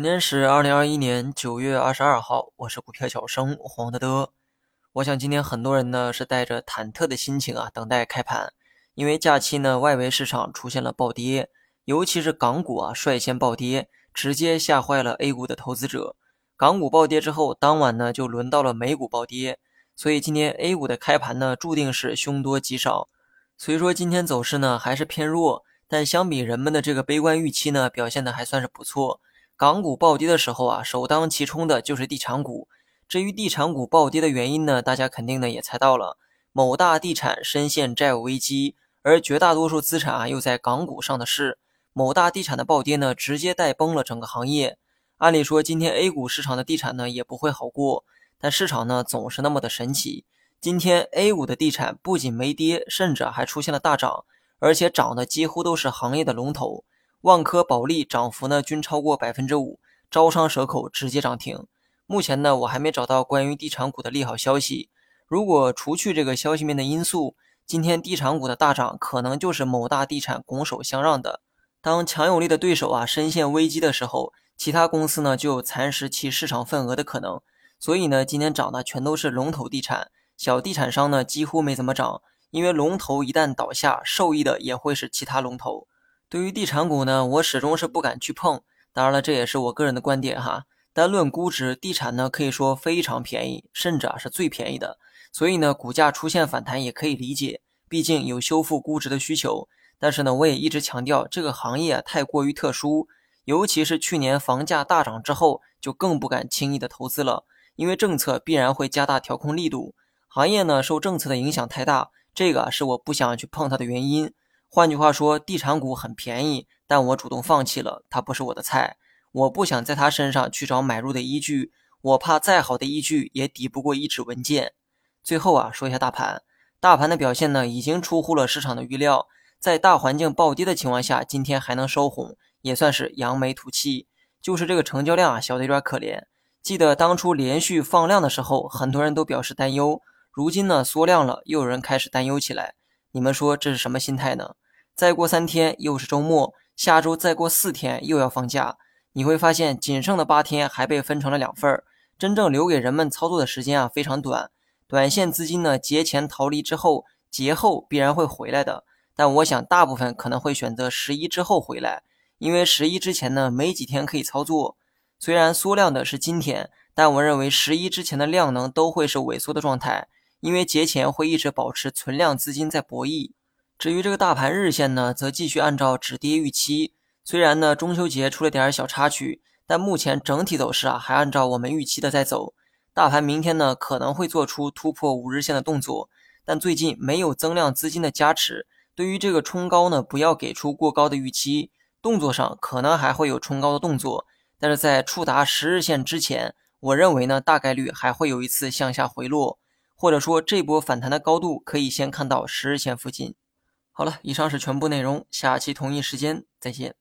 今天是二零二一年九月二十二号，我是股票小生黄德德。我想今天很多人呢是带着忐忑的心情啊等待开盘，因为假期呢外围市场出现了暴跌，尤其是港股啊率先暴跌，直接吓坏了 A 股的投资者。港股暴跌之后，当晚呢就轮到了美股暴跌，所以今天 A 股的开盘呢注定是凶多吉少。所以说今天走势呢还是偏弱，但相比人们的这个悲观预期呢，表现的还算是不错。港股暴跌的时候啊，首当其冲的就是地产股。至于地产股暴跌的原因呢，大家肯定呢也猜到了，某大地产深陷债务危机，而绝大多数资产啊又在港股上的市，某大地产的暴跌呢，直接带崩了整个行业。按理说，今天 A 股市场的地产呢也不会好过，但市场呢总是那么的神奇。今天 A 股的地产不仅没跌，甚至还出现了大涨，而且涨的几乎都是行业的龙头。万科、保利涨幅呢均超过百分之五，招商蛇口直接涨停。目前呢，我还没找到关于地产股的利好消息。如果除去这个消息面的因素，今天地产股的大涨可能就是某大地产拱手相让的。当强有力的对手啊深陷危机的时候，其他公司呢就有蚕食其市场份额的可能。所以呢，今天涨的全都是龙头地产，小地产商呢几乎没怎么涨，因为龙头一旦倒下，受益的也会是其他龙头。对于地产股呢，我始终是不敢去碰。当然了，这也是我个人的观点哈。单论估值，地产呢可以说非常便宜，甚至啊是最便宜的。所以呢，股价出现反弹也可以理解，毕竟有修复估值的需求。但是呢，我也一直强调，这个行业太过于特殊，尤其是去年房价大涨之后，就更不敢轻易的投资了，因为政策必然会加大调控力度。行业呢受政策的影响太大，这个是我不想去碰它的原因。换句话说，地产股很便宜，但我主动放弃了，它不是我的菜，我不想在它身上去找买入的依据，我怕再好的依据也抵不过一纸文件。最后啊，说一下大盘，大盘的表现呢，已经出乎了市场的预料，在大环境暴跌的情况下，今天还能收红，也算是扬眉吐气。就是这个成交量啊，小的有点可怜。记得当初连续放量的时候，很多人都表示担忧，如今呢缩量了，又有人开始担忧起来。你们说这是什么心态呢？再过三天又是周末，下周再过四天又要放假，你会发现仅剩的八天还被分成了两份儿，真正留给人们操作的时间啊非常短。短线资金呢节前逃离之后，节后必然会回来的，但我想大部分可能会选择十一之后回来，因为十一之前呢没几天可以操作。虽然缩量的是今天，但我认为十一之前的量能都会是萎缩的状态，因为节前会一直保持存量资金在博弈。至于这个大盘日线呢，则继续按照止跌预期。虽然呢中秋节出了点小插曲，但目前整体走势啊还按照我们预期的在走。大盘明天呢可能会做出突破五日线的动作，但最近没有增量资金的加持，对于这个冲高呢不要给出过高的预期。动作上可能还会有冲高的动作，但是在触达十日线之前，我认为呢大概率还会有一次向下回落，或者说这波反弹的高度可以先看到十日线附近。好了，以上是全部内容，下期同一时间再见。